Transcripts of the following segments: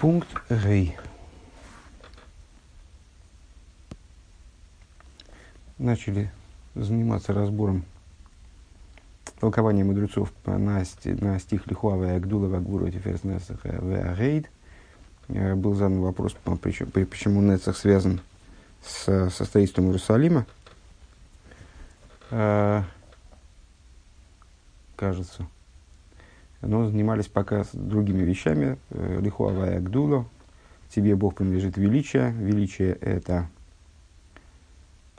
Пункт Гей. Начали заниматься разбором толкования мудрецов на, на стих Лихуава и Агдула Вагуру Тиферс Несах Веагейд. Был задан вопрос, почему Нецах связан с, со строительством Иерусалима. А, кажется. Но занимались пока другими вещами. Э, Лихуава и Агдула. Тебе Бог принадлежит величие. Величие это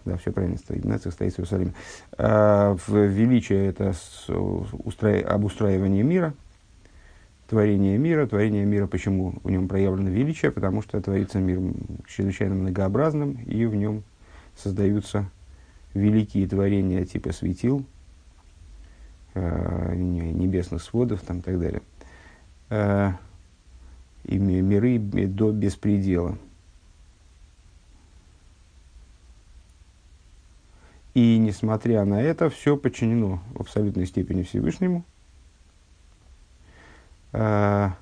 да, все правильно стоит. Нацих стоит в Иерусалиме. А, величие это устра... обустраивание мира, творение мира. Творение мира, почему в нем проявлено величие? Потому что творится мир чрезвычайно многообразным, и в нем создаются великие творения типа светил, небесных сводов там, и так далее. Э, и миры до беспредела. И несмотря на это, все подчинено в абсолютной степени Всевышнему. А,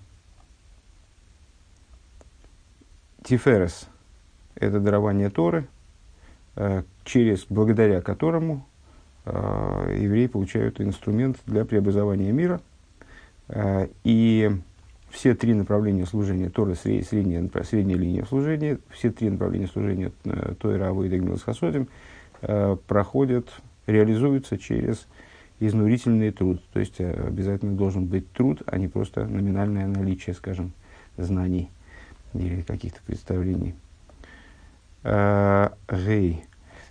Тиферес – это дарование Торы, через, благодаря которому а, евреи получают инструмент для преобразования мира. И все три направления служения Торы, средняя, средняя линия служения, все три направления служения э, Тойра, Авойда и Гмилсхасодим – Э, проходят, реализуются через изнурительный труд. То есть э, обязательно должен быть труд, а не просто номинальное наличие, скажем, знаний или каких-то представлений. Э, гей.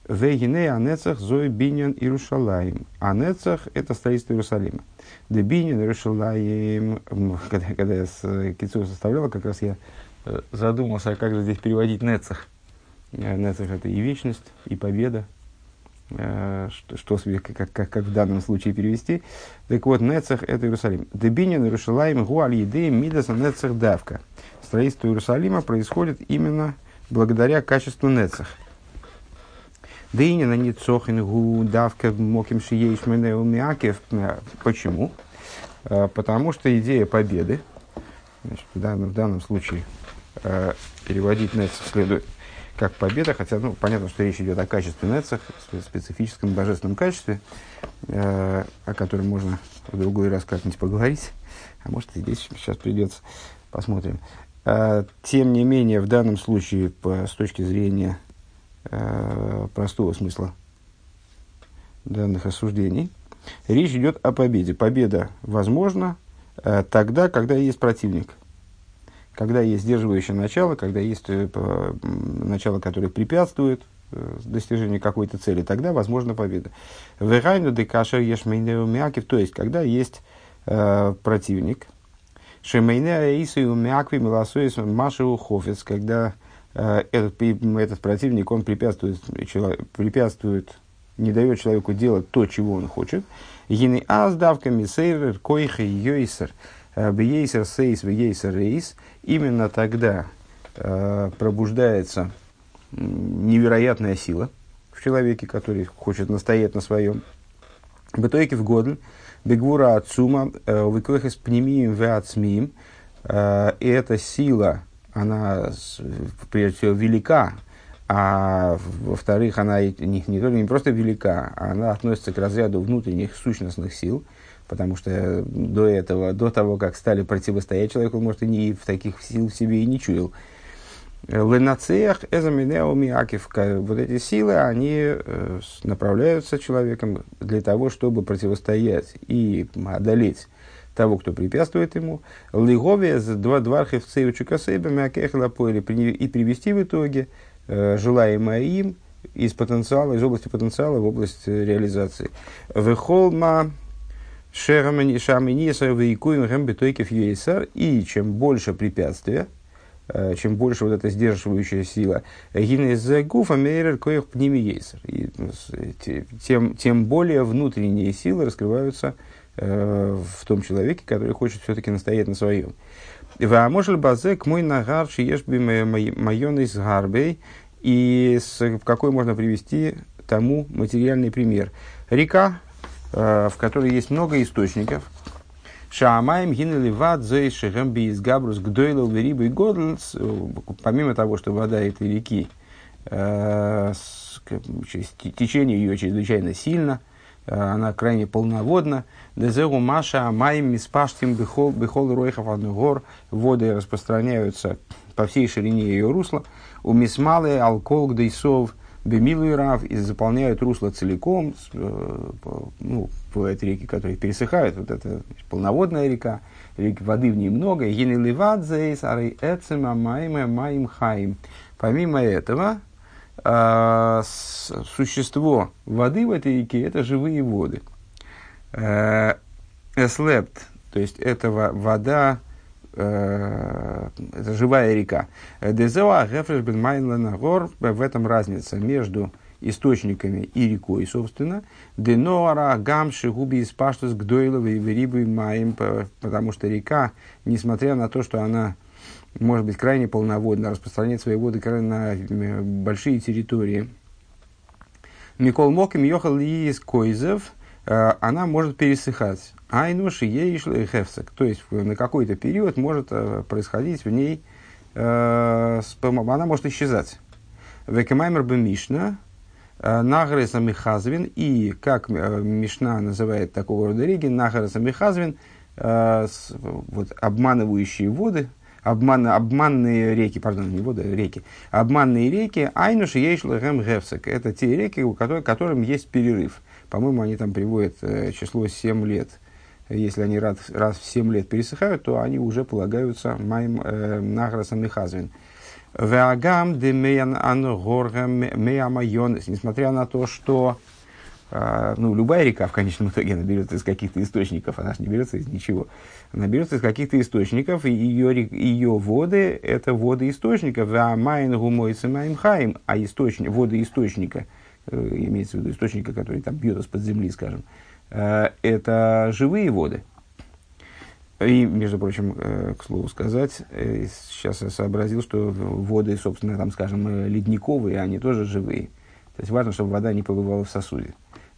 Вегине анецах зой биньян Иерушалаем. Анецах – это строительство Иерусалима. Да биньян Иерушалаем, когда, когда я с Кицу составлял, как раз я задумался, а как же здесь переводить Нецах. Нецах – это и вечность, и победа, Э, что, что как, как, как в данном случае перевести. Так вот, Нецах – это Иерусалим. Дебинин Иерушалаем гуаль едеем мидаса Нецах давка. Строительство Иерусалима происходит именно благодаря качеству Нецах. Дынина не цохин гу давка моким шиеиш умякев. Почему? Э, потому что идея победы, значит, в, данном, в данном случае э, переводить Нецах следует – как победа, хотя ну, понятно, что речь идет о качестве нецах, специфическом божественном качестве, э, о котором можно в другой раз как-нибудь поговорить, а может и здесь сейчас придется, посмотрим. Тем не менее, в данном случае, с точки зрения э, простого смысла данных осуждений, речь идет о победе. Победа возможна э, тогда, когда есть противник – когда есть сдерживающее начало, когда есть э, начало, которое препятствует э, достижению какой-то цели, тогда возможна победа. Верайну де кашер ешмейнеумякив, то есть, когда есть э, противник, шемейне аису умякви милосуис машеву хофец, когда этот, этот противник, он препятствует, препятствует, не дает человеку делать то, чего он хочет. Гины аздавка мисейр койха йойсер. Э, бейсер сейс, бейсер рейс, именно тогда э, пробуждается невероятная сила в человеке, который хочет настоять на своем. Бетойки в годен, бегвура отцума, э, выкохес пнемием веацмием, э, и эта сила, она прежде всего велика, а во-вторых, она не, не не просто велика, она относится к разряду внутренних сущностных сил – потому что до этого, до того, как стали противостоять человеку, может, и не в таких сил в себе и не чуял. Ленацеях эзаминеуми акив. Вот эти силы, они э, направляются человеком для того, чтобы противостоять и одолеть того, кто препятствует ему. Лигове с два двархев цеючукасейбами и привести в итоге э, желаемое им из потенциала, из области потенциала в область реализации. Вехолма и чем больше препятствия, э, чем больше вот эта сдерживающая сила, тем, тем более внутренние силы раскрываются э, в том человеке, который хочет все-таки настоять на своем. Ваможель базек мой нагар шиешби майон с гарбей. И с, какой можно привести тому материальный пример. Река, Э, в которой есть много источников. Шаамаем гинели вад зейшехем биз габрус гдойлал верибу и годлс. Помимо того, что вода этой реки, э, течение ее чрезвычайно сильно, э, она крайне полноводна. Дезеру маша амаем миспаштим бихол ройхов гор. Воды распространяются по всей ширине ее русла. У мисмалы алкол гдейсов – Бемилу и Рав и заполняют русло целиком. Э, ну, бывают реки, которые пересыхают. Вот это полноводная река, реки воды в ней много. Помимо этого, э, существо воды в этой реке – это живые воды. Э, эслепт, то есть это вода, Э, это живая река. Дезева Гефреш бен в этом разница между источниками и рекой, собственно. Денора, Гамши, Губи, Испаштус, Гдойлова и Верибы Маем, потому что река, несмотря на то, что она может быть крайне полноводна, распространяет свои воды на э, большие территории. Микол Моким Йохал из Койзев, э, она может пересыхать. Айнуши ей хефсек. То есть на какой-то период может э, происходить в ней, э, она может исчезать. Векемаймер бы Мишна, э, Нагреса Михазвин, и как Мишна называет такого рода реки, Нагреса Михазвин, вот, обманывающие воды, обман, обманные реки, пардон, не воды, реки, обманные реки, Айнуши Ейшлэхэм Гефсек. Это те реки, у которых, которым есть перерыв. По-моему, они там приводят число 7 лет – если они раз, раз в 7 лет пересыхают, то они уже полагаются моим э, награсом и хазвин. Веагам де меян ангоргам меямайонес. Несмотря на то, что э, ну, любая река в конечном итоге она из каких-то источников, она же не берется из ничего. Она берется из каких-то источников, и ее, ее воды – это воды источников. Веамайн гумойцы маимхаим, а источник, воды источника, э, имеется в виду источника, который там бьет из-под земли, скажем, Э, это живые воды. И, между прочим, э, к слову сказать, сейчас я сообразил, что воды, собственно, там, скажем, ледниковые, они тоже живые. То есть важно, чтобы вода не побывала в сосуде.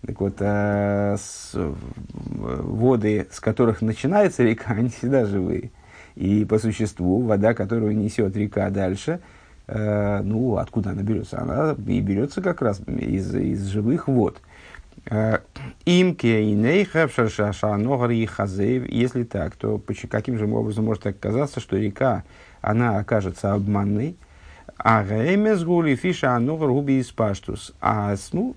Так вот, с, воды, с которых начинается река, они всегда живые. И по существу вода, которую несет река дальше, ну, откуда она берется? Она и берется как раз из, из живых вод. Имке и и хазеев. Если так, то каким же образом может оказаться, что река, она окажется обманной? А геймес гули фиша аногар губи из паштус. А ну,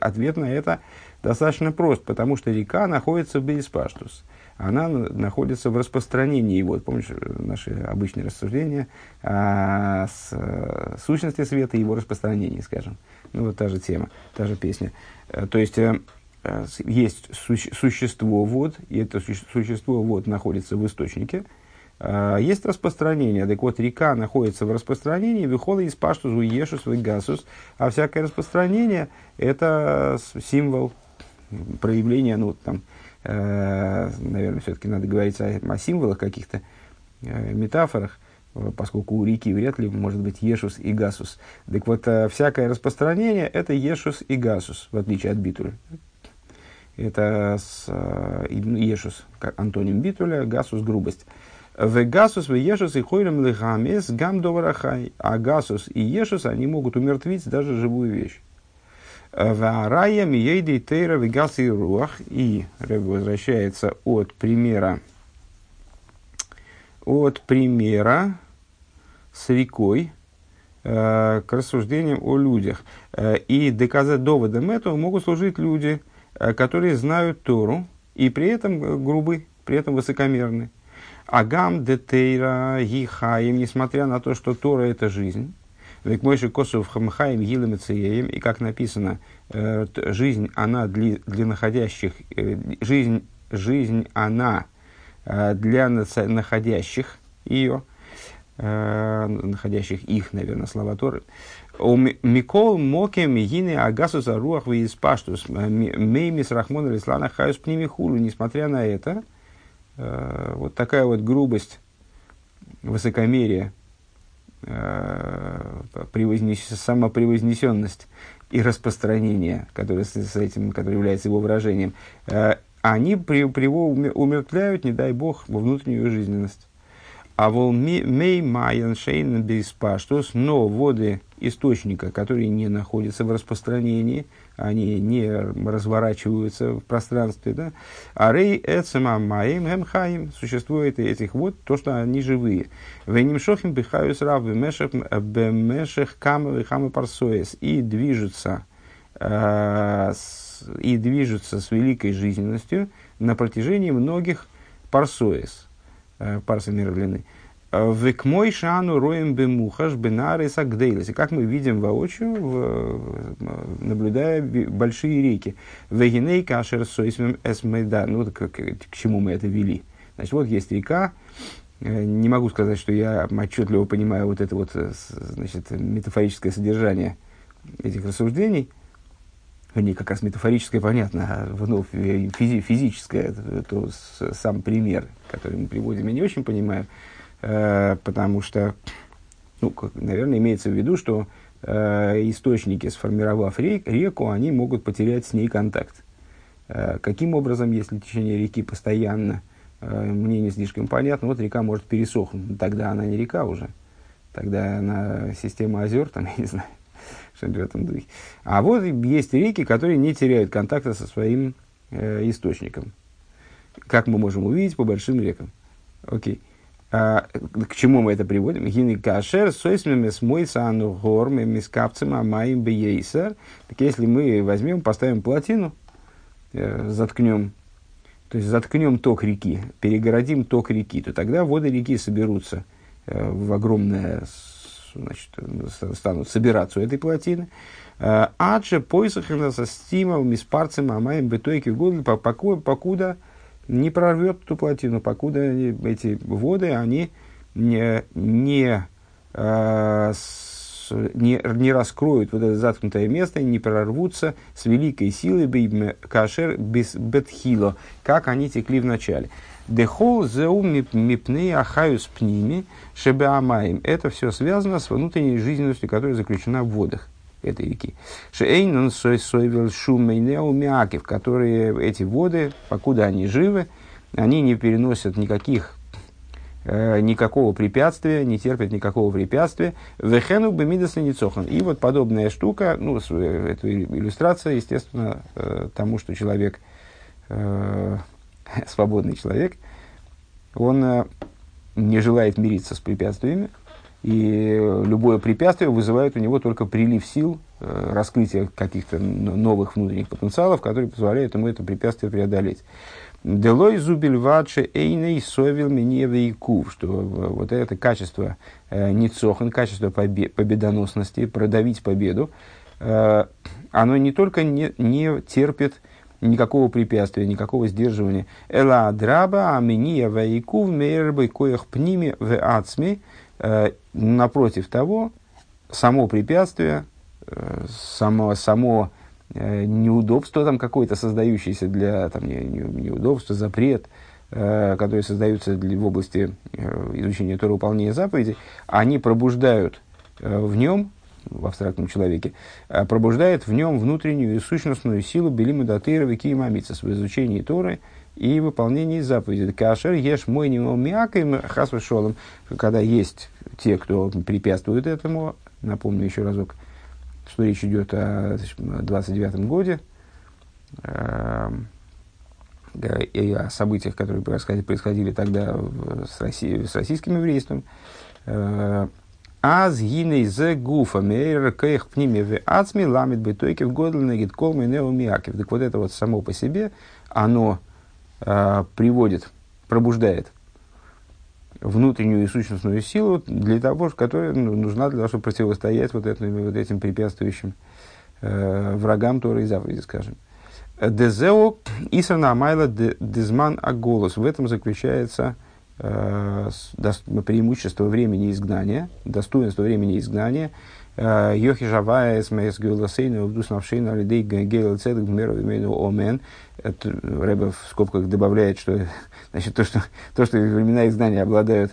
ответ на это достаточно прост, потому что река находится в Бейспаштус. Она находится в распространении. Вот, помнишь, наши обычные рассуждения о сущности света и его распространении, скажем. Ну, вот та же тема, та же песня. Э, то есть, э, э, есть существо вод, и это существо вод находится в источнике. Есть распространение. Так вот, река находится в распространении, выхода из паштус, уешус, гасус, а всякое распространение – это символ проявления, ну, там, наверное, все-таки надо говорить о, о символах каких-то, метафорах, поскольку у реки вряд ли может быть Ешус и Гасус. Так вот, э, всякое распространение – это Ешус и Гасус, в отличие от Битуля. Это с, э, Ешус, как антоним Битуля, Гасус – грубость. В Гасус, Ешус и Хойлем Лехамес Гам Доварахай. А Гасус и Ешус, они могут умертвить даже живую вещь. В Арая Миейдей Тейра Вегас и Руах. И возвращается от примера от примера с рекой э, к рассуждениям о людях. Э, и доказать доводом этого могут служить люди, э, которые знают Тору и при этом грубы, при этом высокомерны. Агам детейра гихаим, несмотря на то, что Тора это жизнь. Век мойши косов хамхаим гилем и как написано, э, жизнь она для, для находящих, э, жизнь, жизнь она э, для находящих ее, находящих их, наверное, слова Торы. Микол моке мигины агасуса руах вы испаштус меймис рахмон рислана хаюс пнимихулу. Несмотря на это, вот такая вот грубость, высокомерие, э, превознес, самопревознесенность и распространение, которое с, этим, которое является его выражением, они при, при, умертвляют, не дай бог, во внутреннюю жизненность. А вол мей майен шейн беспаштус, но воды источника, которые не находятся в распространении, они не разворачиваются в пространстве, да, а рей эцема маим гемхаим, существует этих вод, то, что они живые. Веним шохим бихаюс рав бемешех камы хамы парсоес, и движутся, э, и движутся с великой жизненностью на протяжении многих парсоес, э, парсы мира длины. Мой шану роем бемухаш бенары сагдейлес. И как мы видим воочию, в, наблюдая большие реки. Вегиней кашер сойсмем эсмейда. Ну, к, к, к чему мы это вели? Значит, вот есть река. Э, не могу сказать, что я отчетливо понимаю вот это вот э, значит, метафорическое содержание этих рассуждений. Не как раз метафорическое, понятно, а ну, физи, физическое, это, это сам пример, который мы приводим, я не очень понимаю. Э, потому что, ну, как, наверное, имеется в виду, что э, источники, сформировав рек, реку, они могут потерять с ней контакт. Э, каким образом, если течение реки постоянно, мне не слишком понятно, вот река может пересохнуть, тогда она не река уже, тогда она система озер, там, я не знаю, что-нибудь в этом духе. А вот есть реки, которые не теряют контакта со своим э, источником. Как мы можем увидеть по большим рекам. Окей. Okay. А, к чему мы это приводим? Гины кашер, сойсмем с мой сану горм, мискапцем, амаим бейсер. Так если мы возьмем, поставим плотину, э, заткнем, то есть заткнем ток реки, перегородим ток реки, то тогда воды реки соберутся э, в огромное, значит, станут собираться у этой плотины. Э, Адже поисахина со стимом, миспарцем, амаем бетойки годы, покуда не прорвет эту плотину, покуда эти воды, они не, не, э, не, не раскроют вот это заткнутое место, не прорвутся с великой силой кашер без бетхило, как они текли в начале. Дехол зеу мипны ахаюс пними шебеамаем. Это все связано с внутренней жизненностью, которая заключена в водах этой реки. Шейнон сойвел шумейнеу миакив, которые эти воды, покуда они живы, они не переносят никаких э, никакого препятствия, не терпят никакого препятствия. Вехену бемидас ницохан. И вот подобная штука, ну, это иллюстрация, естественно, э, тому, что человек, э, свободный человек, он э, не желает мириться с препятствиями, и любое препятствие вызывает у него только прилив сил, э, раскрытие каких-то новых внутренних потенциалов, которые позволяют ему это препятствие преодолеть. Делой зубильвадше эйней совил мне что вот это качество э, ницохан, качество победоносности, продавить победу, э, оно не только не, не терпит никакого препятствия, никакого сдерживания. Эла драба аминия вейкув мейрбой коях пними в ацми – Э, напротив того, само препятствие, э, само, само э, неудобство там какое-то создающееся для там, не, не, неудобства, запрет, которые создаются для, в области изучения Тора выполнения заповедей, они пробуждают в нем, в абстрактном человеке, пробуждает в нем внутреннюю и сущностную силу Белима Датыра и Мамица в изучении Торы – и выполнении заповедей. Кашер ешь мой миакой хасвешолом, когда есть те, кто препятствует этому, напомню еще разок, что речь идет о 29-м годе, э, и о событиях, которые происходили, происходили тогда с, Россией, с российским еврейством. Э, Аз гиней зе гуфа мейр кех пниме в ацми ламит бетойки в годл негит колмы неумиакив. Так вот это вот само по себе, оно э, приводит, пробуждает внутреннюю и сущностную силу, для того, которая ну, нужна для того, чтобы противостоять вот, этим, вот этим препятствующим э, врагам Торы и заповеди, скажем. Дезео Исрана Амайла Дезман Аголос. В этом заключается э, преимущество времени изгнания, достоинство времени изгнания, Йохи Жавая, СМС Гюласейна, Вдус Навшейна, Алидей Гейл Цедек, Меру Омен. Рэбе в скобках добавляет, что, значит, то, что, то, что времена изгнания обладают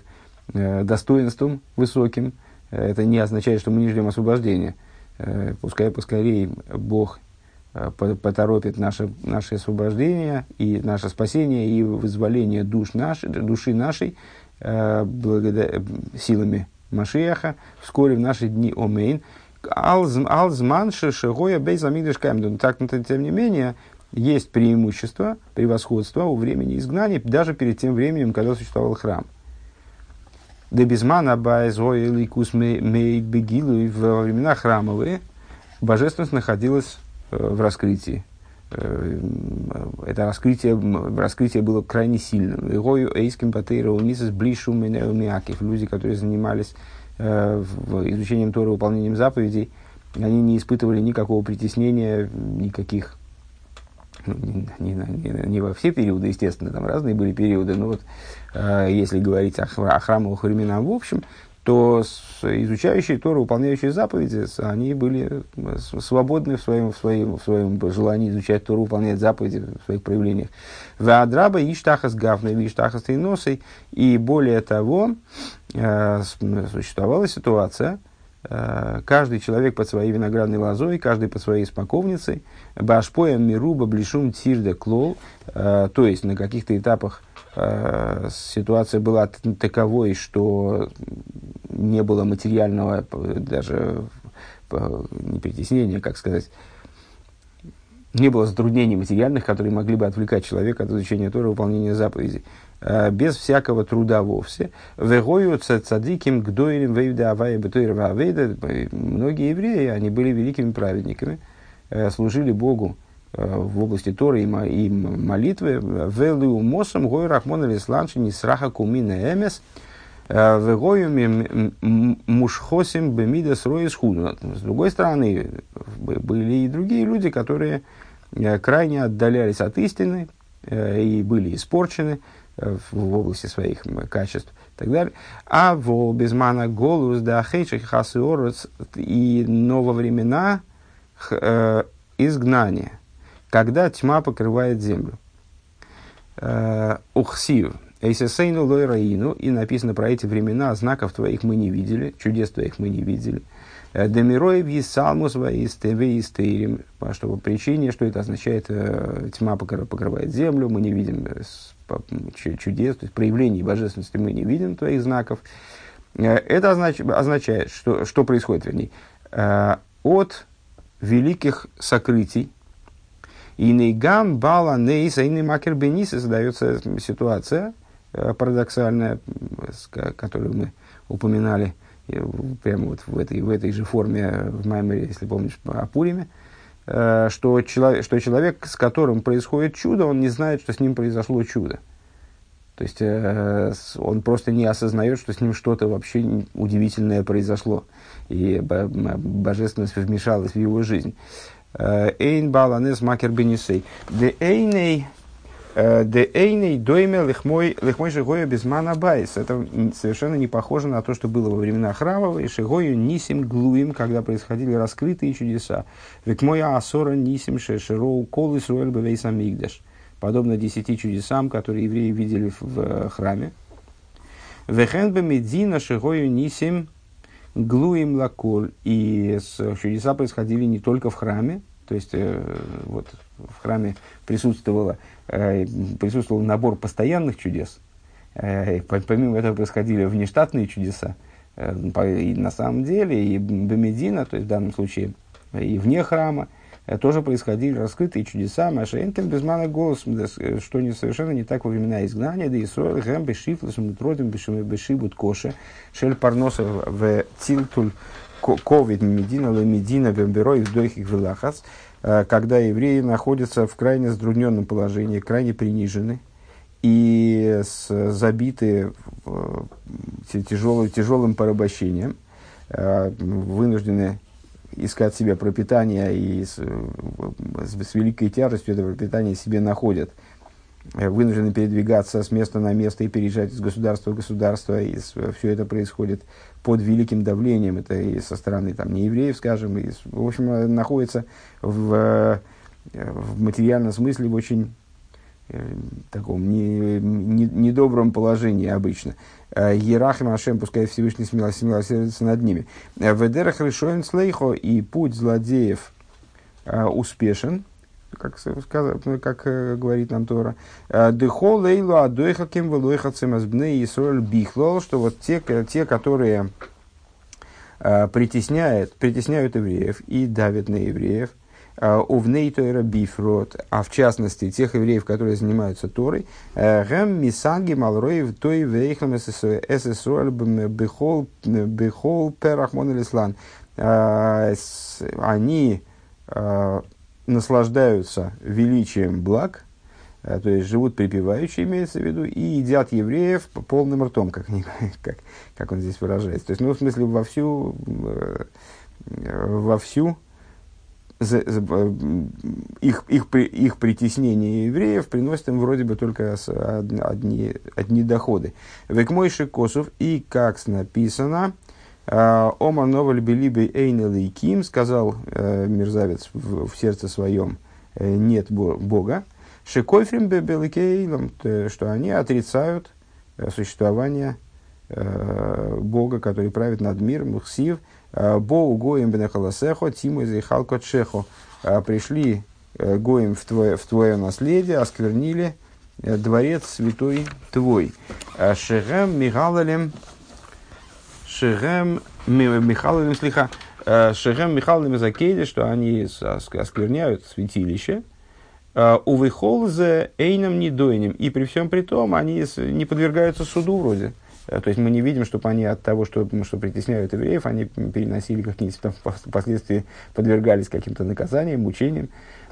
э, достоинством высоким, э, это не означает, что мы не ждем освобождения. Пускай поскорее Бог поторопит наше, наше освобождение и наше спасение и вызволение душ наш, души нашей благодаря, силами Машиаха вскоре в наши дни Омейн. Алзман шешегоя бейзамидыш камдун. Так, тем не менее, есть преимущество, превосходство у времени изгнания, даже перед тем временем, когда существовал храм. Дебизмана байзой ликус мейд бегилу во времена храмовые божественность находилась э, в раскрытии. Э, это раскрытие, раскрытие было крайне сильным. Гою эйским патейра унисис блишу миакив. Люди, которые занимались э, изучением Тора, выполнением заповедей, они не испытывали никакого притеснения, никаких ну, не, не, не, не во все периоды, естественно, там разные были периоды, но вот э, если говорить о, о храмовых временах в общем, то изучающие Тору, выполняющие заповеди, они были э, свободны в своем, в своем, в своем желании изучать Тору, выполнять заповеди в своих проявлениях. Ваадраба иштахас гавной, иштахас носой. И более того, э, существовала ситуация, э, каждый человек под своей виноградной лозой, каждый под своей спаковницей, башпоем мируба блишум тирда клол, то есть на каких-то этапах Э, ситуация была таковой, что не было материального, даже не притеснения, как сказать, не было затруднений материальных, которые могли бы отвлекать человека от изучения Тора и выполнения заповедей. Э, без всякого труда вовсе. Вегою цадиким гдоилем вейда авая Многие евреи, они были великими праведниками, э, служили Богу в области Торы и молитвы. Велу мосом гой рахмон лисланши не сраха кумина эмес. Э, Вегоюми мушхосим бемида сроис худу. С другой стороны, были и другие люди, которые э, крайне отдалялись от истины и были испорчены в области своих качеств и так далее. А в безмана голус да хейших хасиорус и ново времена изгнания когда тьма покрывает землю. Э, Ухсив. Эйсесейну лойраину. И написано про эти времена, знаков твоих мы не видели, чудес твоих мы не видели. Э, Демироев есалмус истерим. Что по причине, что это означает, э, тьма покрывает землю, мы не видим чудес, то есть проявлений божественности мы не видим твоих знаков. Это означает, что, что происходит, вернее, от великих сокрытий, и нейгам бала нейса и макер бениса задается ситуация э, парадоксальная, которую мы упоминали э, прямо вот в этой, в этой же форме в Маймере, если помнишь, о Пуриме, э, что человек, что человек, с которым происходит чудо, он не знает, что с ним произошло чудо. То есть он просто не осознает, что с ним что-то вообще удивительное произошло, и божественность вмешалась в его жизнь. אין בעל הנס מכיר בניסו. דאינו э, דאינו דומה לכמו לכמו שהיה בזמן הבית. Это совершенно не похоже на то, что было во времена храма, שהיו נסים גלויים, когда происходили раскрытые чудеса. וכמו העשרה נסים שראו כל ישראל בבית המקדש. Подобно десяти чудесам, которые евреи видели в, э, храме. Вехен бемедина шигою нисим глуим лаколь. И чудеса происходили не только в храме, то есть э, вот в храме присутствовало, э, присутствовал набор постоянных чудес. Э, помимо этого происходили внештатные чудеса. И на самом деле и Бемедина, то есть в данном случае и вне храма, тоже происходили раскрытые чудеса. Маша Энтем безмана голос, э, что не, совершенно не так во времена изгнания. Да и Исроил гэм бешифласом утродим бешибут коше. Шель парноса в тилтуль ковид медина лемедина бемберой вдохих вилахас. Когда евреи находятся в крайне затрудненном положении, крайне принижены и забиты тяжелым, тяжелым порабощением, вынуждены искать себе пропитание и с, с великой тяжестью это пропитание себе находят, э, вынуждены передвигаться с места на место и переезжать из государства в государство, и все это происходит под великим давлением, это и со стороны там, неевреев, скажем, и, в общем, э, находится в, э, в материальном смысле в очень таком не, не, недобром положении обычно. Э, Ерахим Ашем, пускай Всевышний смелосердится над ними. Э, Ведерах решоин слейхо и путь злодеев успешен, как, сказать, ну, как э, говорит нам Тора. Дехо лейлу адойха кем велойха цемазбны Исроль бихлол, что вот те, те которые э, притесняют, притесняют евреев и давят на евреев, Увней Тойра Бифрот, а в частности тех евреев, которые занимаются Торой, Гэм Мисаги Малроев Той Вейхлам ССР Бехол Перахмон Ислан. Они наслаждаются величием благ, то есть живут припеваючи, имеется в виду, и едят евреев полным ртом, как, как, как он здесь выражается. То есть, ну, в смысле, вовсю, вовсю за, за, их, их, их притеснение евреев приносит им вроде бы только одни, одни доходы. Векмойши Косов, и как написано, а, Ома новаль белибей эйнелый ким, сказал э, мерзавец в, в сердце своем, э, нет Бога. Шекойфрим бебеликейлом, что они отрицают э, существование Бога, который правит над миром, Мухсив, Боу гоем бенехаласехо, тиму изайхалко чехо. А, пришли э, гоем в твое, в твое наследие, осквернили дворец святой твой. Шехем мигалалем Шехем Михайловым слиха. Э, Шехем Михайловым Закейде, что они оскверняют святилище. Э, Увыхолзе Эйном Недойнем. И при всем при том, они не подвергаются суду вроде. Э, то есть мы не видим, чтобы они от того, что, что притесняют евреев, они переносили какие-то там впоследствии подвергались каким-то наказаниям, мучениям.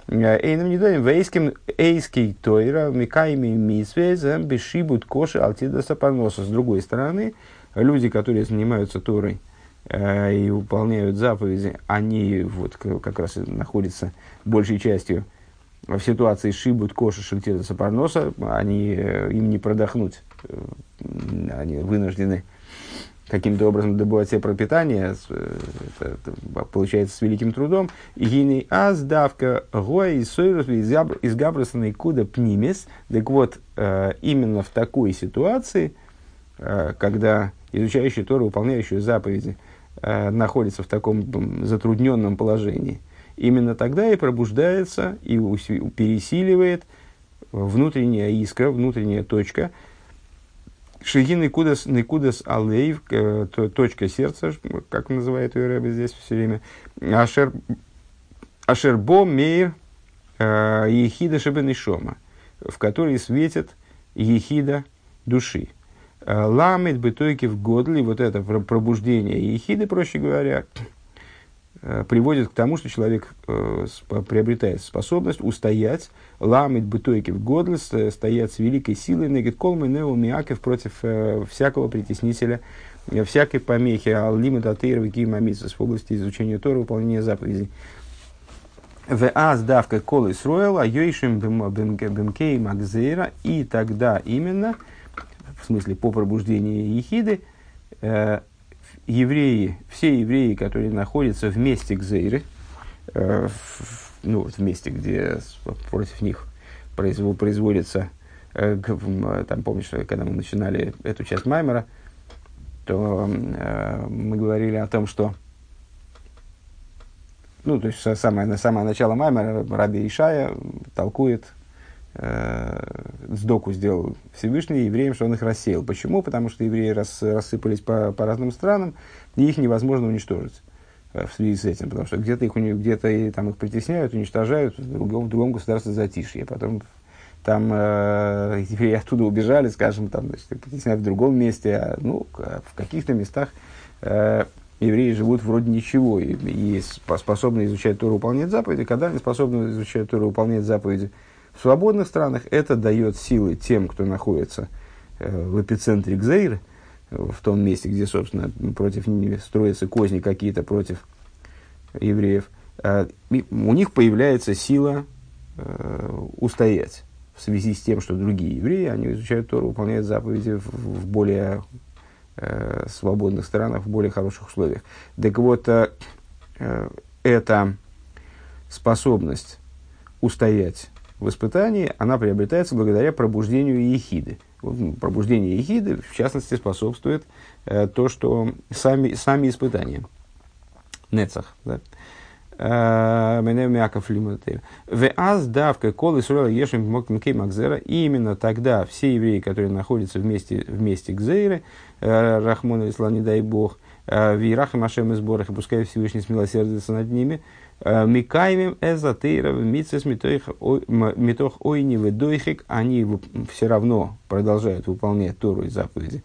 Эйном недоим вейским эйский тойра микаими мисвезем бешибут коши алтида сапаноса. С другой стороны, люди, которые занимаются Торой э, и выполняют заповеди, они вот как раз находятся большей частью в ситуации шибут коша шельтира сапарноса, они, э, им не продохнуть, э, они вынуждены каким-то образом добывать себе пропитание, э, это, это получается с великим трудом. Гиней аз давка гоя и сойрус из габрасана куда пнимес. Так вот, э, именно в такой ситуации, э, когда изучающий Тору, выполняющий заповеди, э, находится в таком затрудненном положении, именно тогда и пробуждается и пересиливает внутренняя искра, внутренняя точка, Шиги Никудас, Никудас Алейв, э, точка сердца, как называет ее Рэбби здесь все время, Ашер, Ашербо Мейр э, Ехида Шабенишома, в которой светит Ехида души. Э, ламит бытойки в годли, вот это пробуждение ехиды, проще говоря, приводит к тому, что человек э, приобретает способность устоять, ламит бытойки в годли, стоять с великой силой, негет колмы неумиаков против всякого притеснителя, всякой помехи, аллимит атеир мамисус в области изучения Тора, выполнения заповедей. В аз давка колы сроил, а йойшим бемкей магзейра, и тогда именно – в смысле по пробуждению Ехиды, э, евреи, все евреи, которые находятся в месте Гзейры, э, в, ну, в месте, где против них производ, производится, э, там помнишь, когда мы начинали эту часть Маймера, то э, мы говорили о том, что ну, то есть самое, самое начало Маймера Раби Ишая толкует э, сдоку сделал Всевышний евреям, что он их рассеял. Почему? Потому что евреи рас, рассыпались по, по разным странам, и их невозможно уничтожить э, в связи с этим, потому что где-то их, где-то там их притесняют, уничтожают, в другом, в другом государстве затишье. Потом там э, евреи оттуда убежали, скажем, там, значит, притесняют в другом месте, а, ну, в каких-то местах э, евреи живут вроде ничего и, и способны изучать Тору, выполнять заповеди, когда они способны изучать Тору, выполнять заповеди, в свободных странах это дает силы тем, кто находится э, в эпицентре Гзейры, в том месте, где, собственно, против строятся козни какие-то против евреев. Э, у них появляется сила э, устоять в связи с тем, что другие евреи, они изучают Тору, выполняют заповеди в, в более э, свободных странах, в более хороших условиях. Так вот, э, эта способность устоять в испытании, она приобретается благодаря пробуждению ехиды. Ну, пробуждение ехиды, в частности, способствует э, то, что сами, сами испытания. Нецах. Да? Менемяков лимутер. В аз давка колы сурела ешем мокмикей макзера. И именно тогда все евреи, которые находятся вместе, вместе к Зейре, Рахмона Исла, не дай бог, Вирах и Машем из Борах, и пускай Всевышний смилосердится над ними, Микаемим эзотейра митсес митох ойни ведойхик, они все равно продолжают выполнять Тору и заповеди,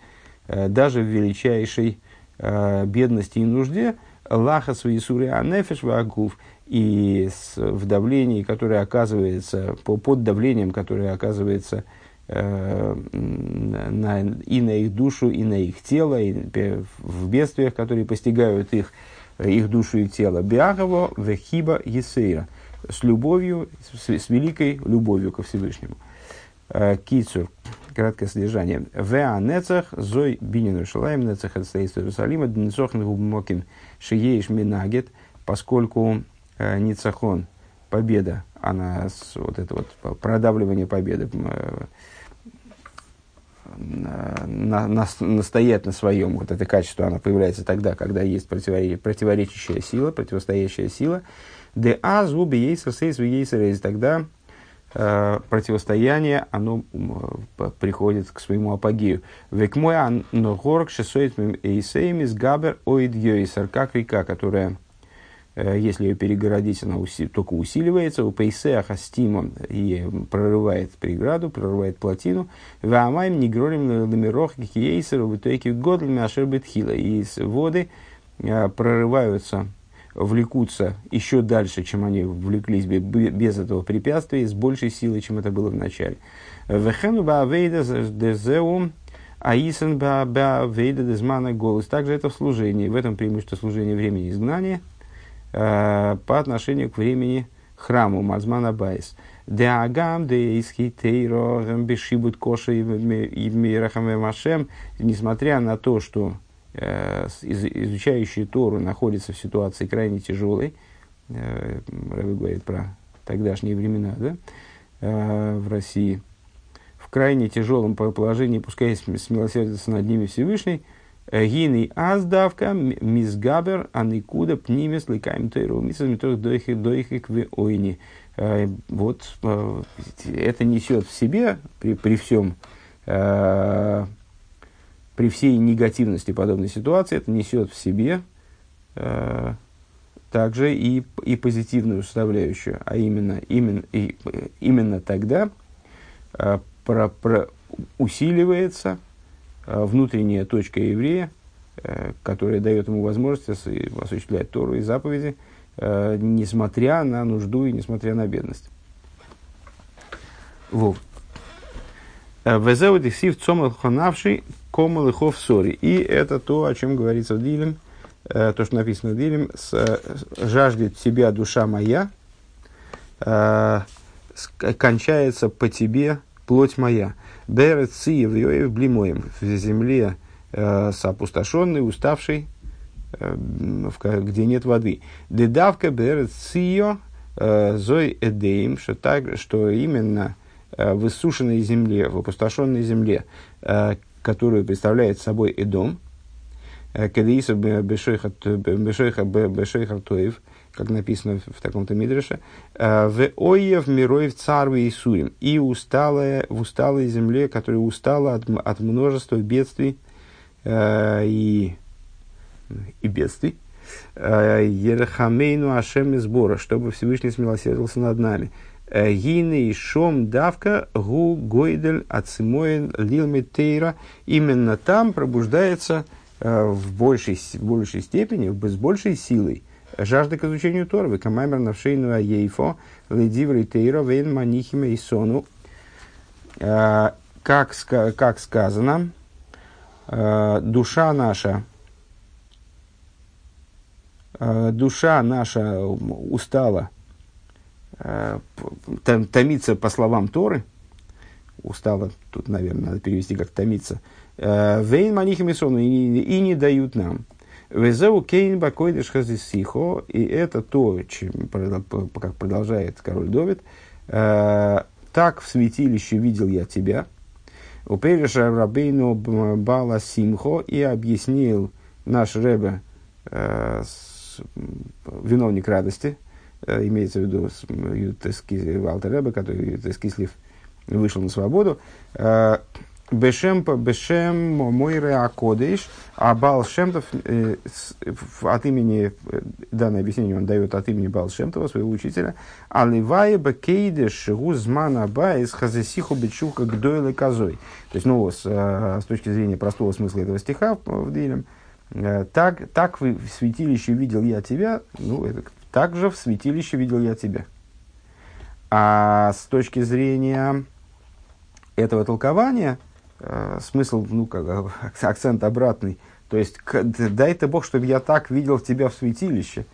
даже в величайшей бедности и нужде, лаха свои суры анефеш вагуф, и в давлении, которое оказывается, по, под давлением, которое оказывается э, на, и на их душу, и на их тело, и в бедствиях, которые постигают их, их душу и тело. Биагово вехиба есейра. С любовью, с, с великой любовью ко Всевышнему. Э, Кицур краткое содержание. Веа нецах, зой бинину шалаем, нецах это стоит Иерусалима, днецохн губмоким шиеиш минагет, поскольку э, ницахон, победа, она, с, вот это вот продавливание победы, э, на, на, настоять на своем, вот это качество, оно появляется тогда, когда есть противоречащая сила, противостоящая сила. Де азу бейсер сейс бейсер тогда Э, противостояние, оно э, приходит к своему апогею. Век мой аногорг шесоит эйсеймис габер оид йойсер, как река, которая, если ее перегородить, она уси, только усиливается, у пейсеаха стимон и прорывает преграду, прорывает плотину. Ваамайм не гролим ламирох киейсер в итоге годлами ашербетхила. И воды прорываются влекутся еще дальше, чем они влеклись без этого препятствия, с большей силой, чем это было в начале. Вехену баавейда дезеум аисен баавейда дезмана голос. Также это в служении. В этом преимущество служения времени изгнания э, по отношению к времени храму Мазмана Байс. Деагам, де исхитейро, бешибут коша и машем, несмотря на то, что Э, изучающие Тору находится в ситуации крайне тяжелой, э, Рэбе говорит про тогдашние времена, да, э, в России, в крайне тяжелом положении, пускай смилосердится над ними Всевышний, Гины аздавка мизгабер аникуда пнимес ликаем тойру мисас метох дойхик дойхик в ойни. Вот это несет в себе при, при всем при всей негативности подобной ситуации это несет в себе э, также и, и позитивную составляющую, а именно, именно, и, именно тогда э, про, про, усиливается э, внутренняя точка еврея, э, которая дает ему возможность осуществлять Тору и заповеди, э, несмотря на нужду и несмотря на бедность. Вот. Э, Везеу дексив цомел хонавший комал и сори. И это то, о чем говорится в Дилем, э, то, что написано в Дилем, э, жаждет тебя душа моя, э, кончается по тебе плоть моя. Берет циев йоев блимоем в земле э, с опустошенной, уставшей, э, где нет воды. Дедавка берет цио э, зой эдеем, что, так, что именно э, в иссушенной земле, в опустошенной земле, э, которую представляет собой Эдом, э, Кадииса Бешойха Тоев, как написано в таком-то мидреше, э, в Оев Мироев Царве и Сурим, и усталая, в усталой земле, которая устала от, от множества бедствий э, и, и бедствий, Ерхамейну Ашем сбора, чтобы Всевышний смилосердился над нами. Гины и шом давка гу гойдель ацимоин лилмитейра. Именно там пробуждается э, в большей, в большей степени, с большей силой жажда к изучению Торы. Камаймер навшейну аейфо ледиври тейра вейн манихиме и сону. Э, как, как сказано, э, душа наша, душа наша устала Э, томиться по словам Торы, устало, тут, наверное, надо перевести как томиться, э, вейн манихим и, и не дают нам. Везеу кейн бакойдеш хазисихо, и это то, чем, как продолжает король Довид, э, так в святилище видел я тебя, у Переша Рабейну Бала Симхо, и объяснил наш Ребе виновник радости, э, имеется в виду Валтер Ребе, который Кислив вышел на свободу, э, Бешем, Бешем Мойре Акодыш, а Бал Шемтов э, от имени, э, данное объяснение он дает от имени Бал Шемтова, своего учителя, Аливая Бекейдеш Гузмана Байс Хазесиху Бечука Гдойлы Козой. То есть, ну, с, э, с точки зрения простого смысла этого стиха в Дилем, так, так в святилище видел я тебя, ну, это, так же в святилище видел я тебя. А с точки зрения этого толкования, Э, смысл, ну, как акцент обратный. То есть, дай-то Бог, чтобы я так видел тебя в святилище,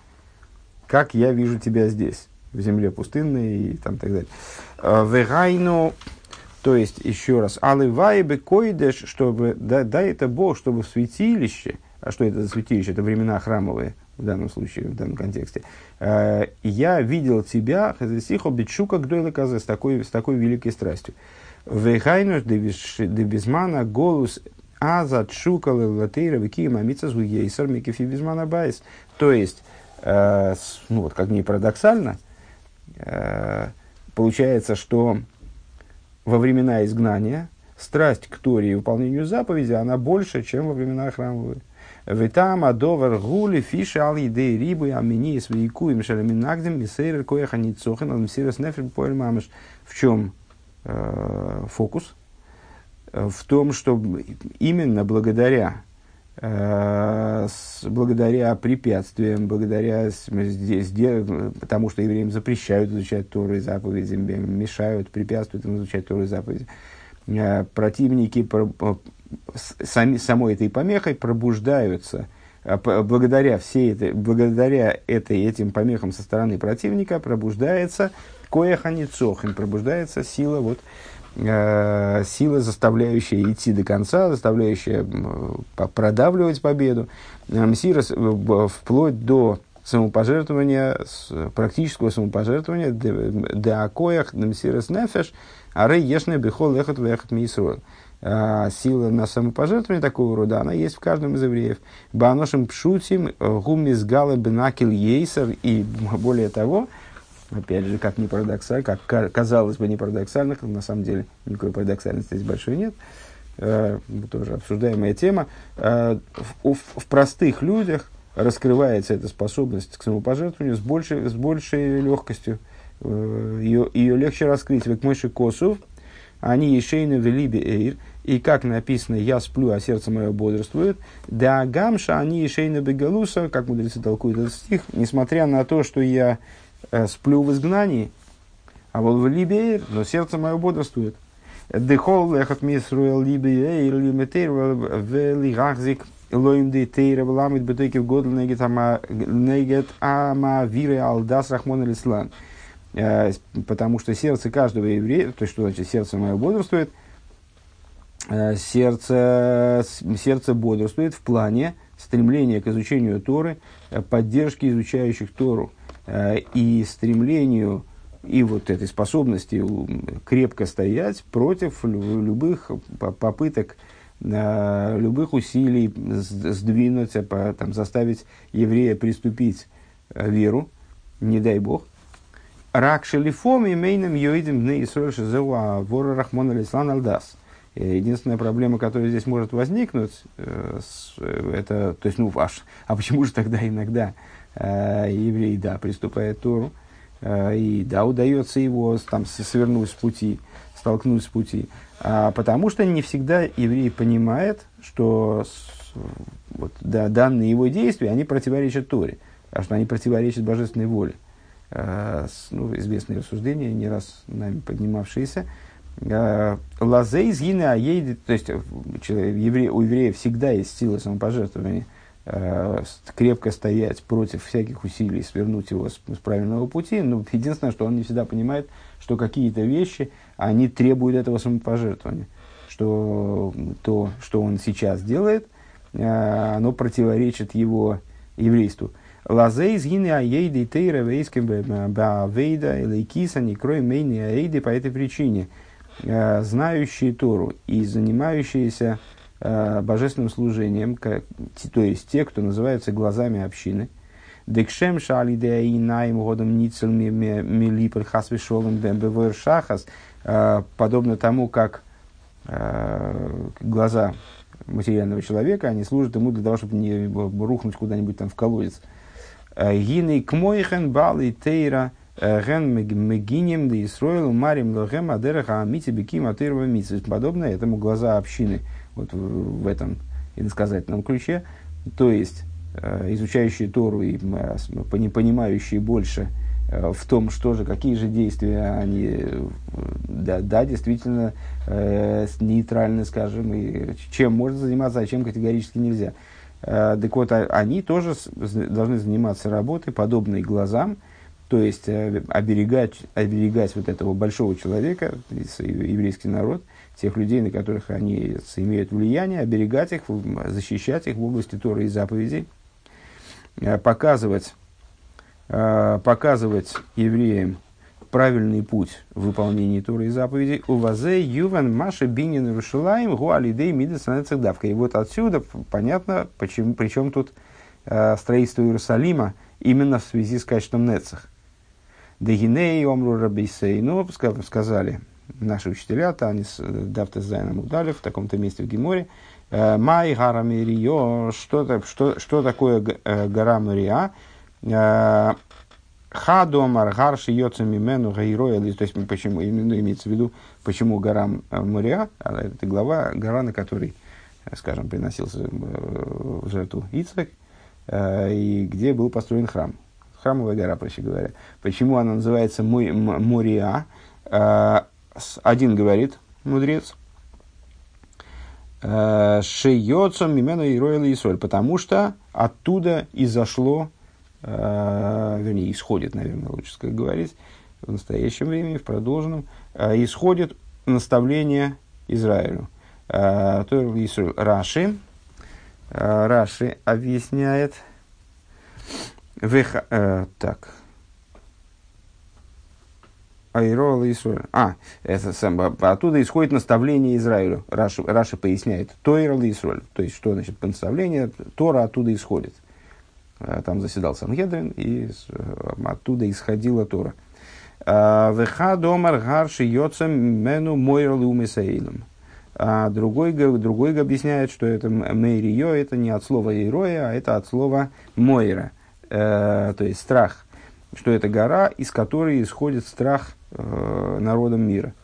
как я вижу тебя здесь, в земле пустынной и там так далее. Э, Вегайну, то есть, еще раз, алывайбе койдеш, чтобы, дай, дай это Бог, чтобы в святилище, а что это за святилище? Это времена храмовые, в данном случае, в данном контексте. Э, я видел тебя, חזיתיך בתשוקה גדולה с такой, с такой великой страстью. והיינו דבזמן הגלות אז התשוקה לתורה וקיום המצוות הוא יותר מכפי בזמן הבית. То есть, э, ну вот как ни парадоксально, э, получается, что во времена изгнания страсть к Торе и выполнению заповеди, она больше, чем во времена храмовые. Витам адовар гули фиши ал едей рибы амини свейку им шаламинагдем мисейр коеха ницохен ал мсирас нефер поэль мамыш. В чем э, фокус э, в том, что именно благодаря, э, с, благодаря препятствиям, благодаря здесь, потому что евреям запрещают изучать Торы и заповеди, мешают, препятствуют им изучать Торы и заповеди, э, противники про, э, сами, самой этой помехой пробуждаются благодаря всей этой, благодаря этой, этим помехам со стороны противника пробуждается Кояханицохин пробуждается сила, вот, э, сила, заставляющая идти до конца, заставляющая э, продавливать победу. Мсирос э, вплоть до самопожертвования, практического самопожертвования, деакоях, мсирос нефеш, ары ешне бихол лехот вехот мисруэл. Сила на самопожертвование такого рода, она есть в каждом из евреев. Баношим пшутим, гумис галы бенакил ейсер, и более того, опять же, как не парадоксально, как казалось бы не парадоксально, на самом деле никакой парадоксальности здесь большой нет, э, тоже обсуждаемая тема, э, в, в, простых людях раскрывается эта способность к самопожертвованию с большей, с большей легкостью. Э, ее, ее легче раскрыть. Век мыши косов, они ешейны в либе эйр, и как написано, я сплю, а сердце мое бодрствует, да гамша они ешейны бегалуса, как мудрецы толкуют этот стих, несмотря на то, что я сплю в изгнании, а вот в Либе, но сердце мое бодрствует. Дехол лехат мисруэл лимитер в лигахзик лоим де тейра вламит бетеки в год негет ама вире алдас рахмон алислан. Э, потому что сердце каждого еврея, то есть что значит сердце мое бодрствует, э, сердце, сердце бодрствует в плане стремления к изучению Торы, поддержки изучающих Тору Э, и стремлению и вот этой способности крепко стоять против любых попыток, э, любых усилий сдвинуть, там, заставить еврея приступить э, веру, не дай бог. Рак шелифом и мейном йоидим дны Исроэль шезеуа вора рахмон алислан алдас. Единственная проблема, которая здесь может возникнуть, это, то есть, ну, ваш, а почему же тогда иногда Э, еврей, да, приступает Тору, э, и да, удается его там свернуть с пути, столкнуть с пути, а, потому что не всегда еврей понимает, что вот, да, данные его действия, они противоречат Торе, а что они противоречат божественной воле. А, ну, известные рассуждения, не раз нами поднимавшиеся. Лазей згины аейди, то есть у еврея всегда есть сила самопожертвования – Э, крепко стоять против всяких усилий, свернуть его с, с правильного пути. Но единственное, что он не всегда понимает, что какие-то вещи, они требуют этого самопожертвования. Что то, что он сейчас делает, э, оно противоречит его еврейству. Лазей згины аейды тейра вейским баавейда элейкиса некрой мейни аейды по этой причине. Э, знающие Тору и занимающиеся э, божественным служением, как, то есть те, кто называется глазами общины, Декшем шали де и наим годом ницел милипер хас вишолом бевер шахас, подобно тому, как глаза материального человека, они служат ему для того, чтобы не рухнуть куда-нибудь там в колодец. Гиней кмойхен бали тейра ген мегинем да Исроил марим лохем адераха амити беким атырва. Подобно этому глаза общины вот в, этом иносказательном ключе. То есть, изучающие Тору и понимающие больше в том, что же, какие же действия они, да, да действительно, э, нейтральны, скажем, и чем можно заниматься, а чем категорически нельзя. Э, так вот, они тоже должны заниматься работой, подобной глазам, то есть э, оберегать, оберегать вот этого большого человека, еврейский народ, тех людей, на которых они имеют влияние, оберегать их, защищать их в области Торы и заповедей, э, показывать, э, показывать евреям правильный путь в выполнении Торы и заповедей. У вазе юван маша бинин рушилаем гуалидей мидасанецехдавка. И вот отсюда понятно, почему, причем тут строительство Иерусалима именно в связи с качеством Нецах. Дегиней омру рабисейну, сказали наши учителя, Танис Дафтес Зайном Удалев, в таком-то месте в Гиморе, «Э, Май гара Мерио, что, что, что такое э, гора Мерия? Э, Хадом аргар шиется мимену гайроя, то есть почему, ну, имеется в виду, почему гора Мория, а это глава, гора, на которой, скажем, приносился в жертву Ицхак, и где был построен храм храмовая гора, проще говоря. Почему она называется Мория? Один говорит, мудрец, а, Шейоцом Мимена и Ройл Исоль, потому что оттуда изошло, а, вернее, исходит, наверное, лучше сказать, говорить, в настоящем времени, в продолженном, исходит наставление Израилю. Раши, Раши объясняет, э, так. Айрол Исруэль. А, это сам, оттуда исходит наставление Израилю. Раши, Раши поясняет. Тойрол Исруэль. То есть, что значит наставление? Тора оттуда исходит. Э, там заседал Сангедрин, и э, оттуда исходила Тора. «Э, Веха домар гарши йоцем мену мойрол умисаилом. А другой, другой объясняет, что это мейрио, это не от слова ироя, а это от слова мойра э, то есть страх, что это гора, из которой исходит страх народам мира.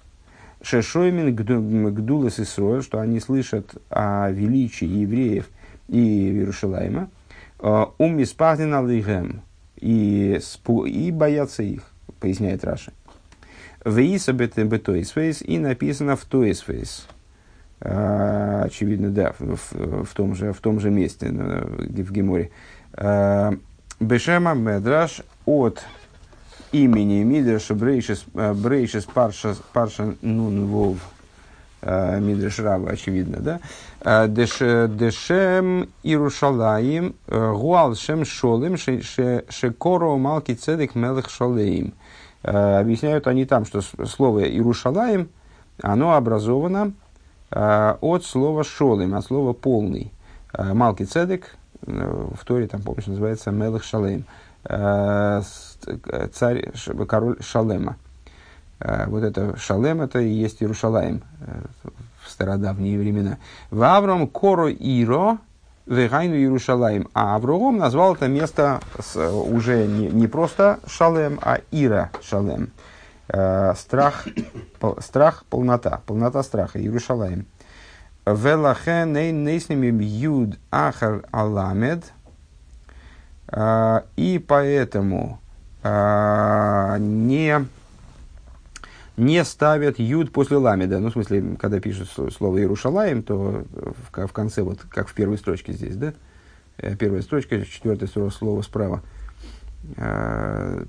Шешоймин гдулас Исроэль, что они слышат о величии евреев и Иерушалайма, э, ум испазнен алейхем, и, и боятся их, поясняет Раши. Вейса бетоисфейс, и написано в тоисфейс. Э, очевидно, да, в, в, том же, в том же месте, в Геморе. Э, Бешема Медраш от имени Мидраша Брейшис, э, Брейшис Парша, Парша Нун Вов э, Мидраш Рава, очевидно, да? Э, Дешем Иерушалаим Гуал Шем Шолем Шекоро Малки Цедек Мелых Шалеим. Объясняют они там, что слово Иерушалаим, оно образовано от слова шолем, от слова полный. Малки Цедек, в Торе, там, помнишь, называется Мелых Шалем, э, Царь, король Шалема. Э, вот это Шалем, это и есть Иерушалаем э, в стародавние времена. В Авром Коро Иро, Вегайну Иерушалаем. А Авром назвал это место уже не, не просто Шалем, а Ира Шалем. страх, страх, полнота, полнота страха, Иерушалаем. Велахен нейсними юд ахар аламед. А, и поэтому а, не, не ставят юд после ламеда. Ну, в смысле, когда пишут слово Иерушалаем, то в, в конце, вот как в первой строчке здесь, да? Э, первая строчка, четвертое слово справа. А,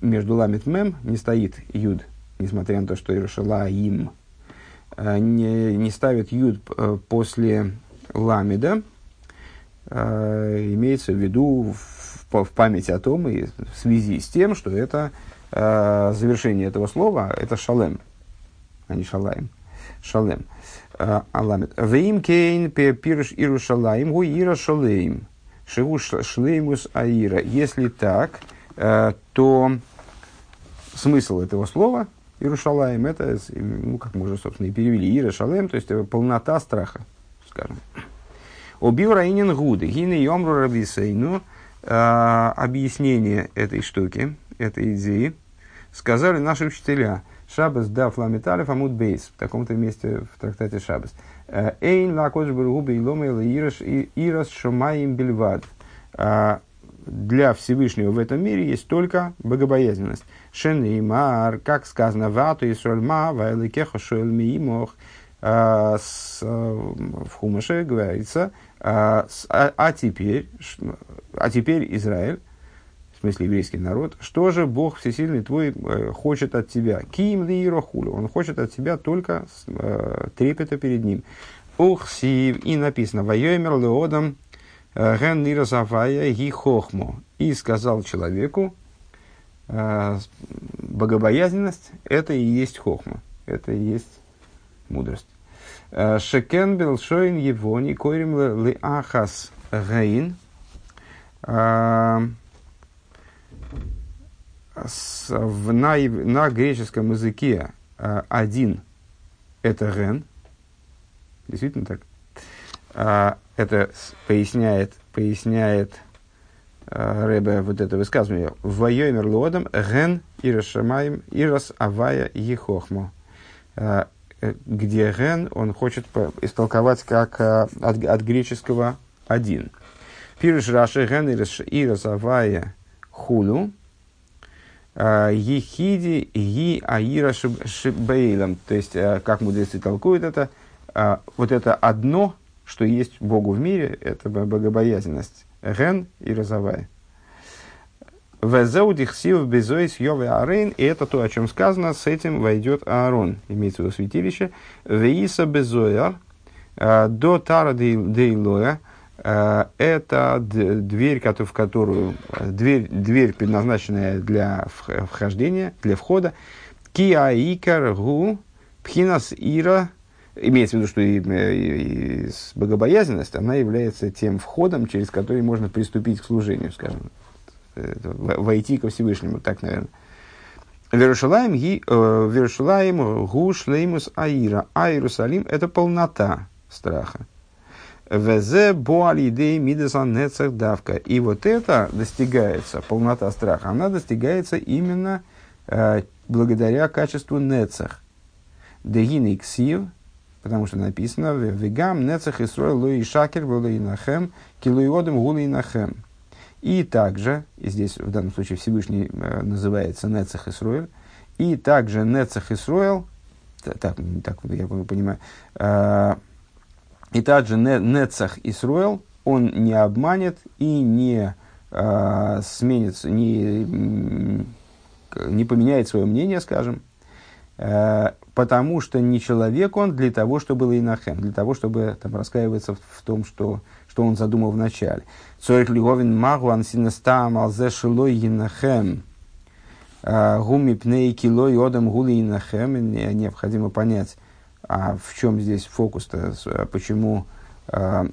между ламет мем не стоит юд, несмотря на то, что Иерушалаим – не, не ставит юд э, после ламида, э, имеется в виду в, в память о том и в связи с тем, что это завершение этого слова, это шалем, а не шалаем. Шалем. Аламид. Вим кейн пирш ирушалаем гу ира шалеем. Шигу шлеймус аира. Если так, э, то смысл этого слова Иерушалаем, это, ну, как мы уже, собственно, и перевели, Иерушалаем, то есть полнота страха, скажем. Убил Раинин Гуды, Гины Йомру Рабисейну, э, объяснение этой штуки, этой идеи, сказали наши учителя. Шабас да фламеталев амуд бейс. В таком-то месте в трактате Шабас. Э, Эйн лакош бургубы иломел ирас шумаим бельвад. Э, для Всевышнего в этом мире есть только богобоязненность. Шен и мар, как сказано, вату и сольма, вайликеха шоэл миимох. В Хумаше говорится, а, а, а, теперь, а теперь Израиль, в смысле еврейский народ, что же Бог Всесильный твой э, хочет от тебя? Ким ли рохулю? Он хочет от тебя только э, трепета перед ним. Ух, сив, и написано, воемер леодам э, ген нирасафая ги хохмо. И сказал человеку, богобоязненность – это и есть хохма, это и есть мудрость. Э, Шекен Белшоин Евони Койрим Ли Ахас Гейн. Э, на, греческом языке э, один это ген. Действительно так. Это поясняет, поясняет Рэбе вот это высказывание. Вайомер лодом ген ирашамаем ирас авая ехохмо где ген он хочет истолковать как э, от, от греческого один. Пирш раши ген и разавая хулу, э, ехиди и аира шибейлом. То есть, как мудрецы толкуют это, вот это одно, что есть Богу в мире, это богобоязненность. Ген и разавая. Везеудихсив безоис йове арейн, и это то, о чем сказано, с этим войдет Аарон, имеется в виду святилище. Веиса безояр, э, до тара дейлоя, э, это дверь, в которую, дверь, дверь предназначенная для вхождения, для входа. Киаикар гу пхинас ира, имеется в виду, что и, и, и богобоязненность, она является тем входом, через который можно приступить к служению, скажем войти ко Всевышнему, так, наверное. Верушалаем, э, Верушалаем, Гуш, Леймус, Аира. А Иерусалим – это полнота страха. Везе боалидей мидесан нецех давка. И вот это достигается, полнота страха, она достигается именно э, благодаря качеству нецех. Дегин иксив, потому что написано, вегам нецех и строил луи шакер, луи нахем, килуиодом гулы нахем. И также, и здесь в данном случае Всевышний э, называется Нецах Исруэль, и также Нецах Исруэл, так, так я понимаю, э, и также Нецах Исруэл, он не обманет и не э, сменится, не, не поменяет свое мнение, скажем, э, потому что не человек он для того, чтобы Лейнахем, для того, чтобы там, раскаиваться в, в том, что что он задумал в начале. Цорих лиговин магу ансинестам алзе шилой енахем. А, гуми пней кило и одам гули енахем. Необходимо понять, а в чем здесь фокус-то, а почему, а,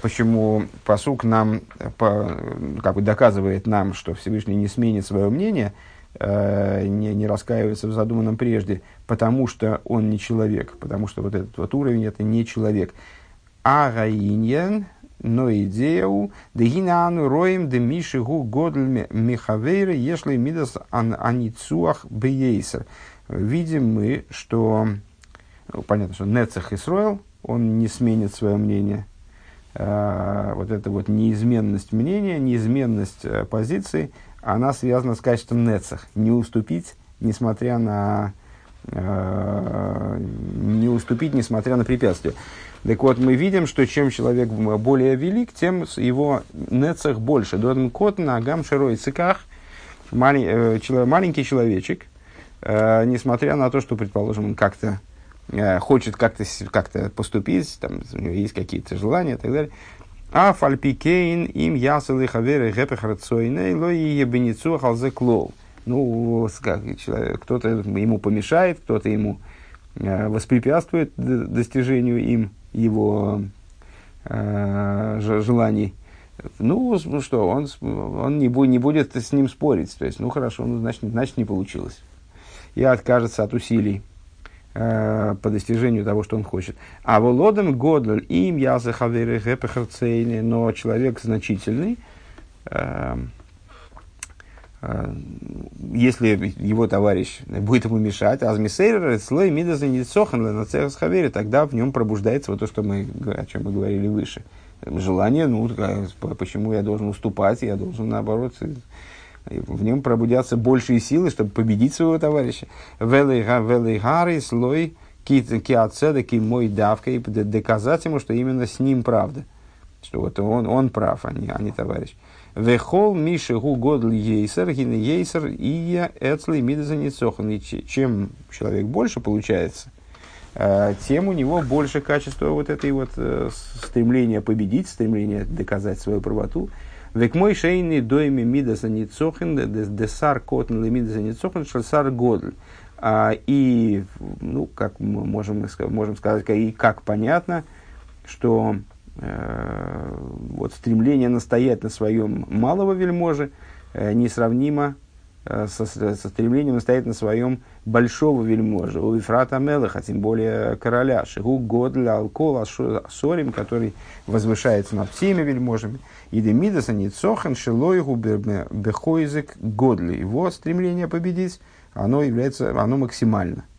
почему посук нам как бы доказывает нам, что Всевышний не сменит свое мнение, не, не раскаивается в задуманном прежде, потому что он не человек, потому что вот этот вот уровень это не человек. А гаиньян, но идея у дегинану роем де миши гу годль михавейра, если мидас аницуах бейсер. Видим мы, что ну, понятно, что Нецех Исроил, он не сменит свое мнение. А, вот эта вот неизменность мнения, неизменность а, позиции, она связана с качеством Нецех. Не уступить, несмотря на а, не уступить, несмотря на препятствия. Так вот, мы видим, что чем человек более велик, тем его нецах больше. Доден кот на гам широй циках, э, маленький человечек, э, несмотря на то, что, предположим, он как-то э, хочет как-то как поступить, там, у него есть какие-то желания и так далее. А фальпикейн им ясал и хаверы гэпехарцойней лои ебеницу халзе клоу. Ну, кто-то ему помешает, кто-то ему воспрепятствует достижению им его э, желаний, Ну, ну что, он, он не, будет, не будет с ним спорить. То есть, ну хорошо, ну, значит, значит не получилось. И откажется от усилий э, по достижению того, что он хочет. А володом годль им я захаверы но человек значительный, э, если его товарищ будет ему мешать, азмисейр, слой мида занесохан на хавери, тогда в нем пробуждается вот то, что мы, о чем мы говорили выше – желание, ну, почему я должен уступать, я должен, наоборот, в нем пробудятся большие силы, чтобы победить своего товарища. Велейгары слой киацедаки мой давка и доказать ему, что именно с ним правда. Что вот он, он прав, а не, а не товарищ. Вехол Миши Гу Годл Ейсер, Гин Ейсер, и я Эцли Мидазаницохан. Чем человек больше получается, Э, тем у него больше качества вот этой вот э, стремления победить, стремления доказать свою правоту. Век мой шейный дойми мидаса ницохен, десар котн лемидаса ницохен, шальсар годль. А, и, ну, как мы можем, можем сказать, и как понятно, что вот стремление настоять на своем малого вельможи э, несравнимо Э, со, со стремлением настоять на своем большого вельможа, у Ефрата Мелаха, тем более короля, Шигу Годля Алкола Сорим, который возвышается над всеми вельможами, и Демидаса Ницохан Шилойгу Бехойзек Годли. Его стремление победить, оно является, оно максимально –